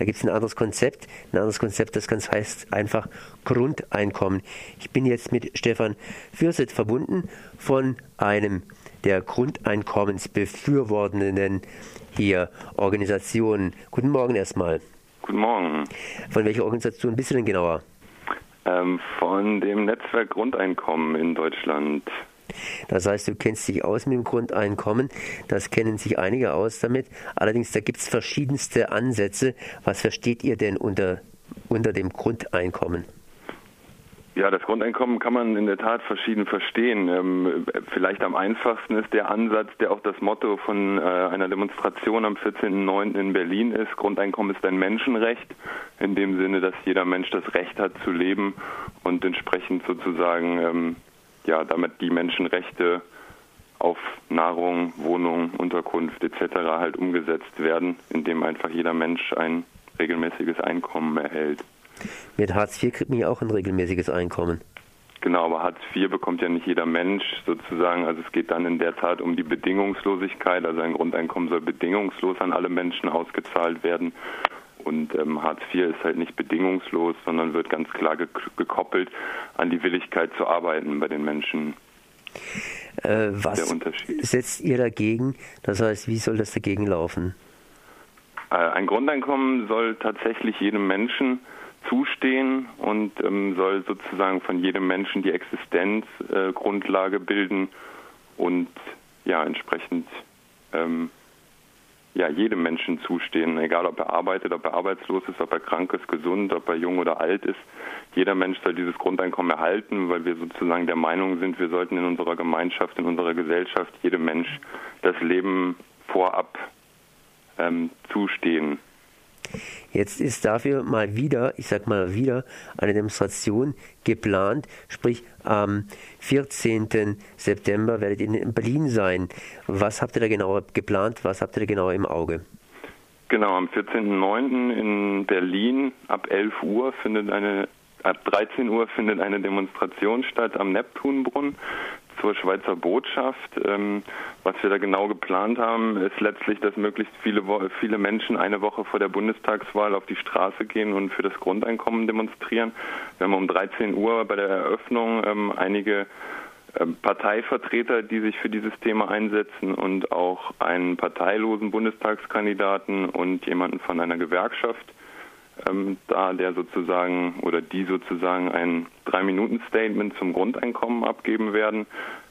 Da gibt es ein anderes Konzept, ein anderes Konzept, das ganz heißt einfach Grundeinkommen. Ich bin jetzt mit Stefan Fürset verbunden von einem der Grundeinkommensbefürwortenden hier Organisationen. Guten Morgen erstmal. Guten Morgen. Von welcher Organisation bist du denn genauer? Ähm, von dem Netzwerk Grundeinkommen in Deutschland. Das heißt, du kennst dich aus mit dem Grundeinkommen. Das kennen sich einige aus damit. Allerdings, da gibt es verschiedenste Ansätze. Was versteht ihr denn unter, unter dem Grundeinkommen? Ja, das Grundeinkommen kann man in der Tat verschieden verstehen. Ähm, vielleicht am einfachsten ist der Ansatz, der auch das Motto von äh, einer Demonstration am 14.09. in Berlin ist. Grundeinkommen ist ein Menschenrecht, in dem Sinne, dass jeder Mensch das Recht hat zu leben und entsprechend sozusagen ähm, ja, damit die Menschenrechte auf Nahrung, Wohnung, Unterkunft etc. halt umgesetzt werden, indem einfach jeder Mensch ein regelmäßiges Einkommen erhält. Mit Hartz IV kriegt man ja auch ein regelmäßiges Einkommen. Genau, aber Hartz IV bekommt ja nicht jeder Mensch sozusagen. Also es geht dann in der Tat um die Bedingungslosigkeit. Also ein Grundeinkommen soll bedingungslos an alle Menschen ausgezahlt werden. Und ähm, Hartz IV ist halt nicht bedingungslos, sondern wird ganz klar ge gekoppelt an die Willigkeit zu arbeiten bei den Menschen. Äh, was setzt ihr dagegen? Das heißt, wie soll das dagegen laufen? Äh, ein Grundeinkommen soll tatsächlich jedem Menschen zustehen und ähm, soll sozusagen von jedem Menschen die Existenzgrundlage äh, bilden und ja entsprechend ähm, ja jedem Menschen zustehen, egal ob er arbeitet, ob er arbeitslos ist, ob er krank ist, gesund, ob er jung oder alt ist. Jeder Mensch soll dieses Grundeinkommen erhalten, weil wir sozusagen der Meinung sind, wir sollten in unserer Gemeinschaft, in unserer Gesellschaft jedem Mensch das Leben vorab ähm, zustehen. Jetzt ist dafür mal wieder, ich sag mal wieder, eine Demonstration geplant. Sprich, am 14. September werdet ihr in Berlin sein. Was habt ihr da genau geplant? Was habt ihr da genau im Auge? Genau, am 14.09. in Berlin ab 11 Uhr findet eine ab 13 Uhr findet eine Demonstration statt am Neptunbrunnen zur Schweizer Botschaft. Ähm, was wir da genau geplant haben, ist letztlich, dass möglichst viele, viele Menschen eine Woche vor der Bundestagswahl auf die Straße gehen und für das Grundeinkommen demonstrieren. Wir haben um 13 Uhr bei der Eröffnung ähm, einige ähm, Parteivertreter, die sich für dieses Thema einsetzen und auch einen parteilosen Bundestagskandidaten und jemanden von einer Gewerkschaft ähm, da der sozusagen oder die sozusagen ein Drei-Minuten-Statement zum Grundeinkommen abgeben werden.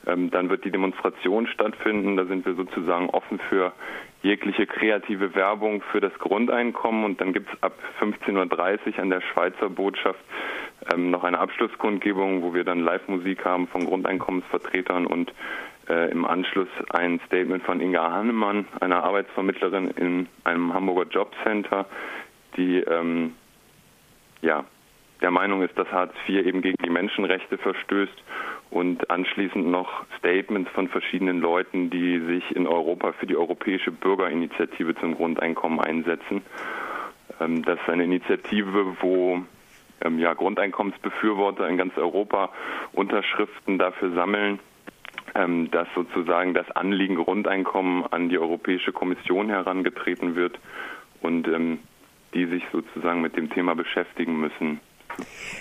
Ähm, dann wird die Demonstration stattfinden. Da sind wir sozusagen offen für jegliche kreative Werbung für das Grundeinkommen. Und dann gibt es ab 15.30 Uhr an der Schweizer Botschaft ähm, noch eine Abschlusskundgebung, wo wir dann Live-Musik haben von Grundeinkommensvertretern und äh, im Anschluss ein Statement von Inga Hannemann, einer Arbeitsvermittlerin in einem Hamburger Jobcenter, die ähm, ja, der Meinung ist, dass Hartz IV eben gegen die Menschenrechte verstößt und anschließend noch Statements von verschiedenen Leuten, die sich in Europa für die Europäische Bürgerinitiative zum Grundeinkommen einsetzen. Ähm, das ist eine Initiative, wo ähm, ja, Grundeinkommensbefürworter in ganz Europa Unterschriften dafür sammeln, ähm, dass sozusagen das Anliegen Grundeinkommen an die Europäische Kommission herangetreten wird und die sich sozusagen mit dem Thema beschäftigen müssen.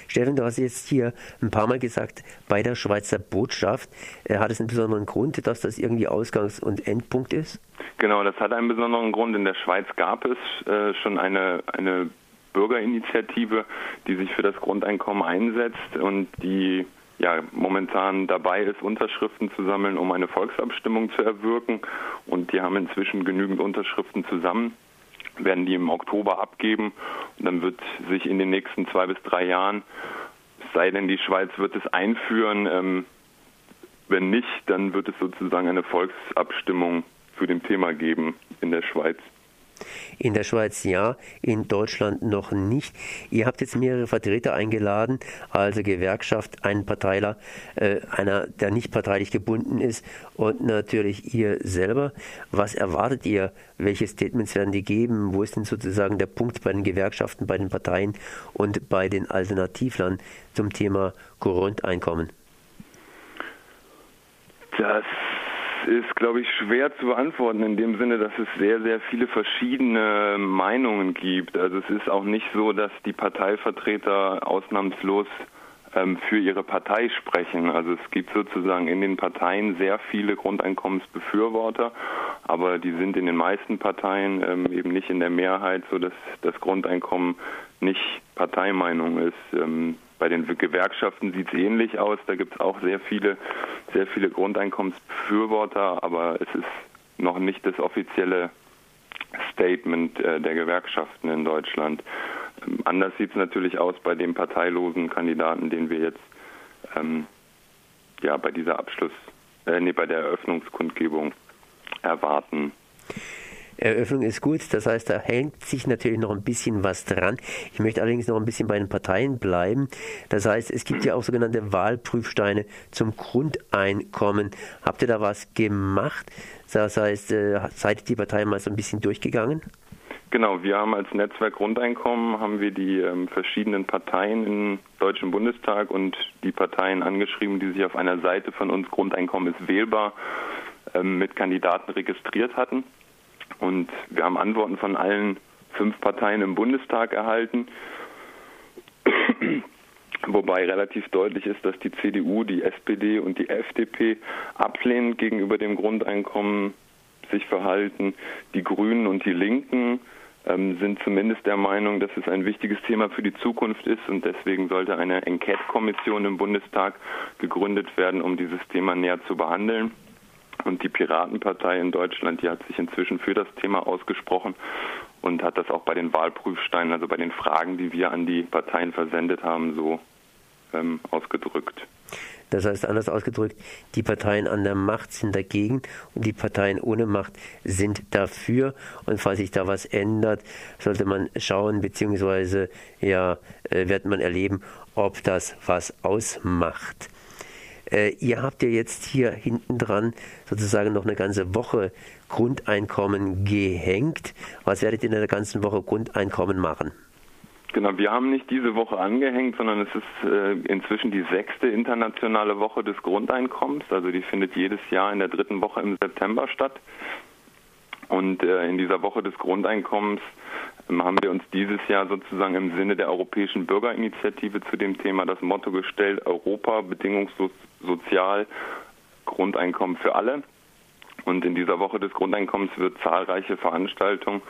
Steffen, du hast jetzt hier ein paar Mal gesagt, bei der Schweizer Botschaft äh, hat es einen besonderen Grund, dass das irgendwie Ausgangs- und Endpunkt ist? Genau, das hat einen besonderen Grund. In der Schweiz gab es äh, schon eine, eine Bürgerinitiative, die sich für das Grundeinkommen einsetzt und die ja, momentan dabei ist, Unterschriften zu sammeln, um eine Volksabstimmung zu erwirken. Und die haben inzwischen genügend Unterschriften zusammen werden die im Oktober abgeben und dann wird sich in den nächsten zwei bis drei Jahren, sei denn die Schweiz wird es einführen, ähm, wenn nicht, dann wird es sozusagen eine Volksabstimmung zu dem Thema geben in der Schweiz. In der Schweiz ja, in Deutschland noch nicht. Ihr habt jetzt mehrere Vertreter eingeladen, also Gewerkschaft, einen Parteiler, äh, einer, der nicht parteilich gebunden ist und natürlich ihr selber. Was erwartet ihr? Welche Statements werden die geben? Wo ist denn sozusagen der Punkt bei den Gewerkschaften, bei den Parteien und bei den Alternativlern zum Thema Grundeinkommen? Das ist, glaube ich, schwer zu beantworten in dem Sinne, dass es sehr, sehr viele verschiedene Meinungen gibt. Also es ist auch nicht so, dass die Parteivertreter ausnahmslos ähm, für ihre Partei sprechen. Also es gibt sozusagen in den Parteien sehr viele Grundeinkommensbefürworter, aber die sind in den meisten Parteien ähm, eben nicht in der Mehrheit, so dass das Grundeinkommen nicht Parteimeinung ist. Ähm, bei den Gewerkschaften sieht es ähnlich aus. Da gibt es auch sehr viele, sehr viele Grundeinkommensbefürworter, aber es ist noch nicht das offizielle Statement äh, der Gewerkschaften in Deutschland. Ähm, anders sieht es natürlich aus bei dem parteilosen Kandidaten, den wir jetzt ähm, ja bei dieser Abschluss, äh, nee, bei der Eröffnungskundgebung erwarten. Eröffnung ist gut, das heißt, da hängt sich natürlich noch ein bisschen was dran. Ich möchte allerdings noch ein bisschen bei den Parteien bleiben. Das heißt, es gibt ja auch sogenannte Wahlprüfsteine zum Grundeinkommen. Habt ihr da was gemacht? Das heißt, äh, seid die Partei mal so ein bisschen durchgegangen? Genau, wir haben als Netzwerk Grundeinkommen haben wir die ähm, verschiedenen Parteien im Deutschen Bundestag und die Parteien angeschrieben, die sich auf einer Seite von uns Grundeinkommen ist wählbar ähm, mit Kandidaten registriert hatten. Und wir haben Antworten von allen fünf Parteien im Bundestag erhalten, wobei relativ deutlich ist, dass die CDU, die SPD und die FDP ablehnend gegenüber dem Grundeinkommen sich verhalten. Die Grünen und die Linken ähm, sind zumindest der Meinung, dass es ein wichtiges Thema für die Zukunft ist und deswegen sollte eine Enquete-Kommission im Bundestag gegründet werden, um dieses Thema näher zu behandeln. Und die Piratenpartei in Deutschland, die hat sich inzwischen für das Thema ausgesprochen und hat das auch bei den Wahlprüfsteinen, also bei den Fragen, die wir an die Parteien versendet haben, so ähm, ausgedrückt. Das heißt, anders ausgedrückt, die Parteien an der Macht sind dagegen und die Parteien ohne Macht sind dafür. Und falls sich da was ändert, sollte man schauen, beziehungsweise ja, äh, wird man erleben, ob das was ausmacht. Äh, ihr habt ja jetzt hier hinten dran sozusagen noch eine ganze Woche Grundeinkommen gehängt. Was werdet ihr in der ganzen Woche Grundeinkommen machen? Genau, wir haben nicht diese Woche angehängt, sondern es ist äh, inzwischen die sechste internationale Woche des Grundeinkommens. Also die findet jedes Jahr in der dritten Woche im September statt. Und äh, in dieser Woche des Grundeinkommens haben wir uns dieses Jahr sozusagen im Sinne der Europäischen Bürgerinitiative zu dem Thema das Motto gestellt, Europa bedingungslos sozial, Grundeinkommen für alle. Und in dieser Woche des Grundeinkommens wird zahlreiche Veranstaltungen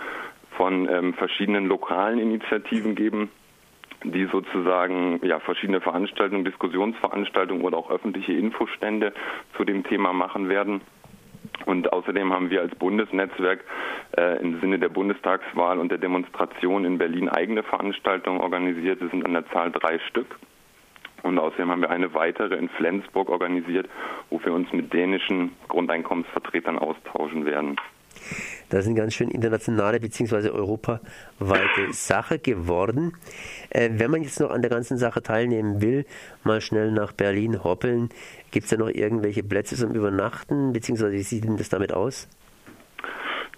von ähm, verschiedenen lokalen Initiativen geben, die sozusagen ja, verschiedene Veranstaltungen, Diskussionsveranstaltungen oder auch öffentliche Infostände zu dem Thema machen werden. Und außerdem haben wir als Bundesnetzwerk äh, im Sinne der Bundestagswahl und der Demonstration in Berlin eigene Veranstaltungen organisiert. Es sind an der Zahl drei Stück. Und außerdem haben wir eine weitere in Flensburg organisiert, wo wir uns mit dänischen Grundeinkommensvertretern austauschen werden. Das ist eine ganz schön internationale bzw. europaweite Sache geworden. Äh, wenn man jetzt noch an der ganzen Sache teilnehmen will, mal schnell nach Berlin hoppeln, gibt es da noch irgendwelche Plätze zum Übernachten, beziehungsweise wie sieht denn das damit aus?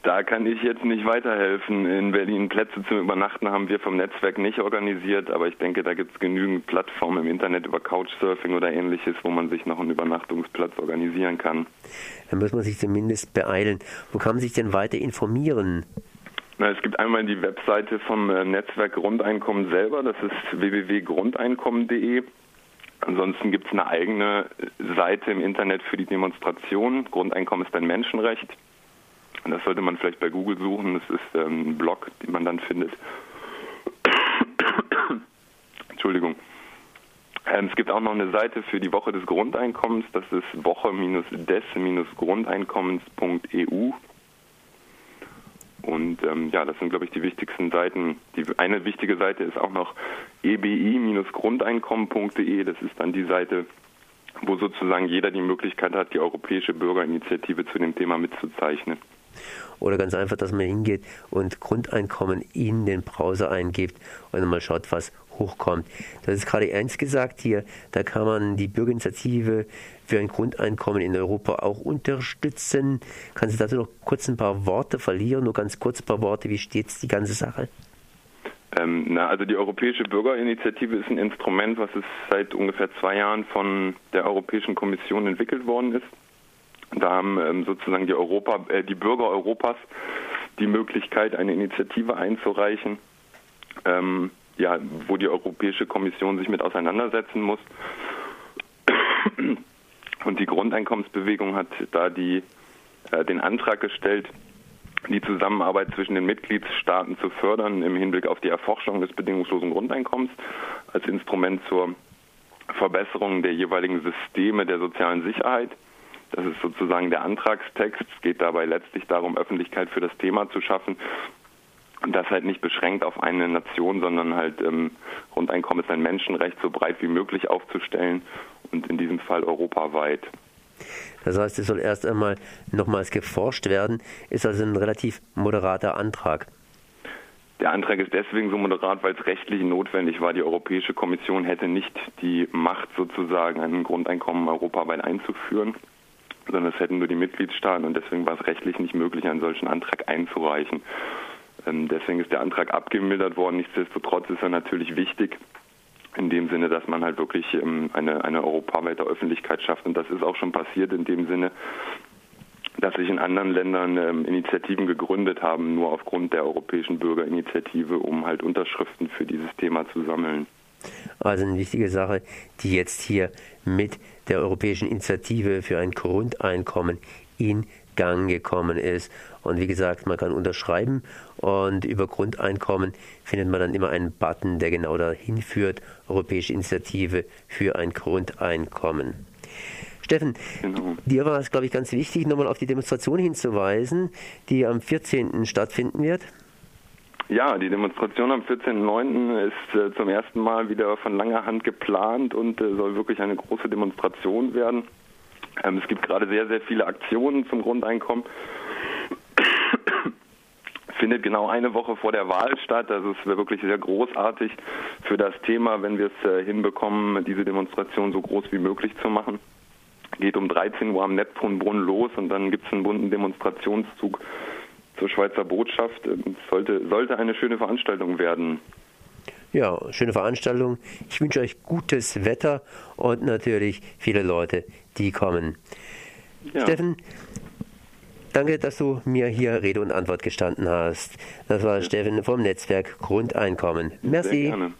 Da kann ich jetzt nicht weiterhelfen. In Berlin Plätze zum Übernachten haben wir vom Netzwerk nicht organisiert, aber ich denke, da gibt es genügend Plattformen im Internet über Couchsurfing oder ähnliches, wo man sich noch einen Übernachtungsplatz organisieren kann. Da muss man sich zumindest beeilen. Wo kann man sich denn weiter informieren? Na, es gibt einmal die Webseite vom äh, Netzwerk Grundeinkommen selber, das ist www.grundeinkommen.de. Ansonsten gibt es eine eigene Seite im Internet für die Demonstration. Grundeinkommen ist ein Menschenrecht. Und das sollte man vielleicht bei Google suchen. Das ist ähm, ein Blog, den man dann findet. Entschuldigung. Ähm, es gibt auch noch eine Seite für die Woche des Grundeinkommens. Das ist woche-des-grundeinkommens.eu. Und ähm, ja, das sind, glaube ich, die wichtigsten Seiten. Die, eine wichtige Seite ist auch noch ebi-grundeinkommen.de. Das ist dann die Seite, wo sozusagen jeder die Möglichkeit hat, die Europäische Bürgerinitiative zu dem Thema mitzuzeichnen. Oder ganz einfach, dass man hingeht und Grundeinkommen in den Browser eingibt und mal schaut, was hochkommt. Das ist gerade ernst gesagt hier, da kann man die Bürgerinitiative für ein Grundeinkommen in Europa auch unterstützen. Kannst du dazu noch kurz ein paar Worte verlieren, nur ganz kurz ein paar Worte, wie steht die ganze Sache? Ähm, na, also die Europäische Bürgerinitiative ist ein Instrument, was es seit ungefähr zwei Jahren von der Europäischen Kommission entwickelt worden ist Da haben ähm, sozusagen die, Europa, äh, die Bürger Europas die Möglichkeit, eine Initiative einzureichen, ähm, ja, wo die Europäische Kommission sich mit auseinandersetzen muss. Und die Grundeinkommensbewegung hat da die, äh, den Antrag gestellt, die Zusammenarbeit zwischen den Mitgliedstaaten zu fördern im Hinblick auf die Erforschung des bedingungslosen Grundeinkommens als Instrument zur Verbesserung der jeweiligen Systeme der sozialen Sicherheit. Das ist sozusagen der Antragstext. Es geht dabei letztlich darum, Öffentlichkeit für das Thema zu schaffen. Und das halt nicht beschränkt auf eine Nation, sondern halt ähm, Grundeinkommen ist ein Menschenrecht, so breit wie möglich aufzustellen und in diesem Fall europaweit. Das heißt, es soll erst einmal nochmals geforscht werden, ist also ein relativ moderater Antrag. Der Antrag ist deswegen so moderat, weil es rechtlich notwendig war. Die Europäische Kommission hätte nicht die Macht, sozusagen ein Grundeinkommen europaweit einzuführen, sondern es hätten nur die Mitgliedstaaten und deswegen war es rechtlich nicht möglich, einen solchen Antrag einzureichen. Ähm, deswegen ist der Antrag abgemildert worden. Nichtsdestotrotz ist er natürlich wichtig, in dem Sinne, dass man halt wirklich ähm, eine, eine europaweite Öffentlichkeit schafft. Und das ist auch schon passiert in dem Sinne, dass sich in anderen Ländern ähm, Initiativen gegründet haben, nur aufgrund der Europäischen Bürgerinitiative, um halt Unterschriften für dieses Thema zu sammeln. Also eine wichtige Sache, die jetzt hier mit der Europäischen Initiative für ein Grundeinkommen in Gang gekommen ist. Und wie gesagt, man kann unterschreiben und über Grundeinkommen findet man dann immer einen Button, der genau dahin führt, Europäische Initiative für ein Grundeinkommen. Steffen, genau. dir war es, glaube ich, ganz wichtig, nochmal auf die Demonstration hinzuweisen, die am 14. stattfinden wird. Ja, die Demonstration am 14.09. ist äh, zum ersten Mal wieder von langer Hand geplant und äh, soll wirklich eine große Demonstration werden. Ähm, es gibt gerade sehr, sehr viele Aktionen zum Grundeinkommen. Findet genau eine Woche vor der Wahl statt. Also es wäre wirklich sehr großartig für das Thema, wenn wir es äh, hinbekommen, diese Demonstration so groß wie möglich zu machen. Geht um 13 Uhr am Neptunbrunnen los und dann gibt es einen bunten Demonstrationszug zur Schweizer Botschaft. Ähm, sollte, sollte eine schöne Veranstaltung werden. Ja, schöne Veranstaltung. Ich wünsche euch gutes Wetter und natürlich viele Leute, die kommen. Ja. Steffen, danke, dass du mir hier Rede und Antwort gestanden hast. Das war ja. Steffen vom Netzwerk Grundeinkommen. Merci. Sehr gerne.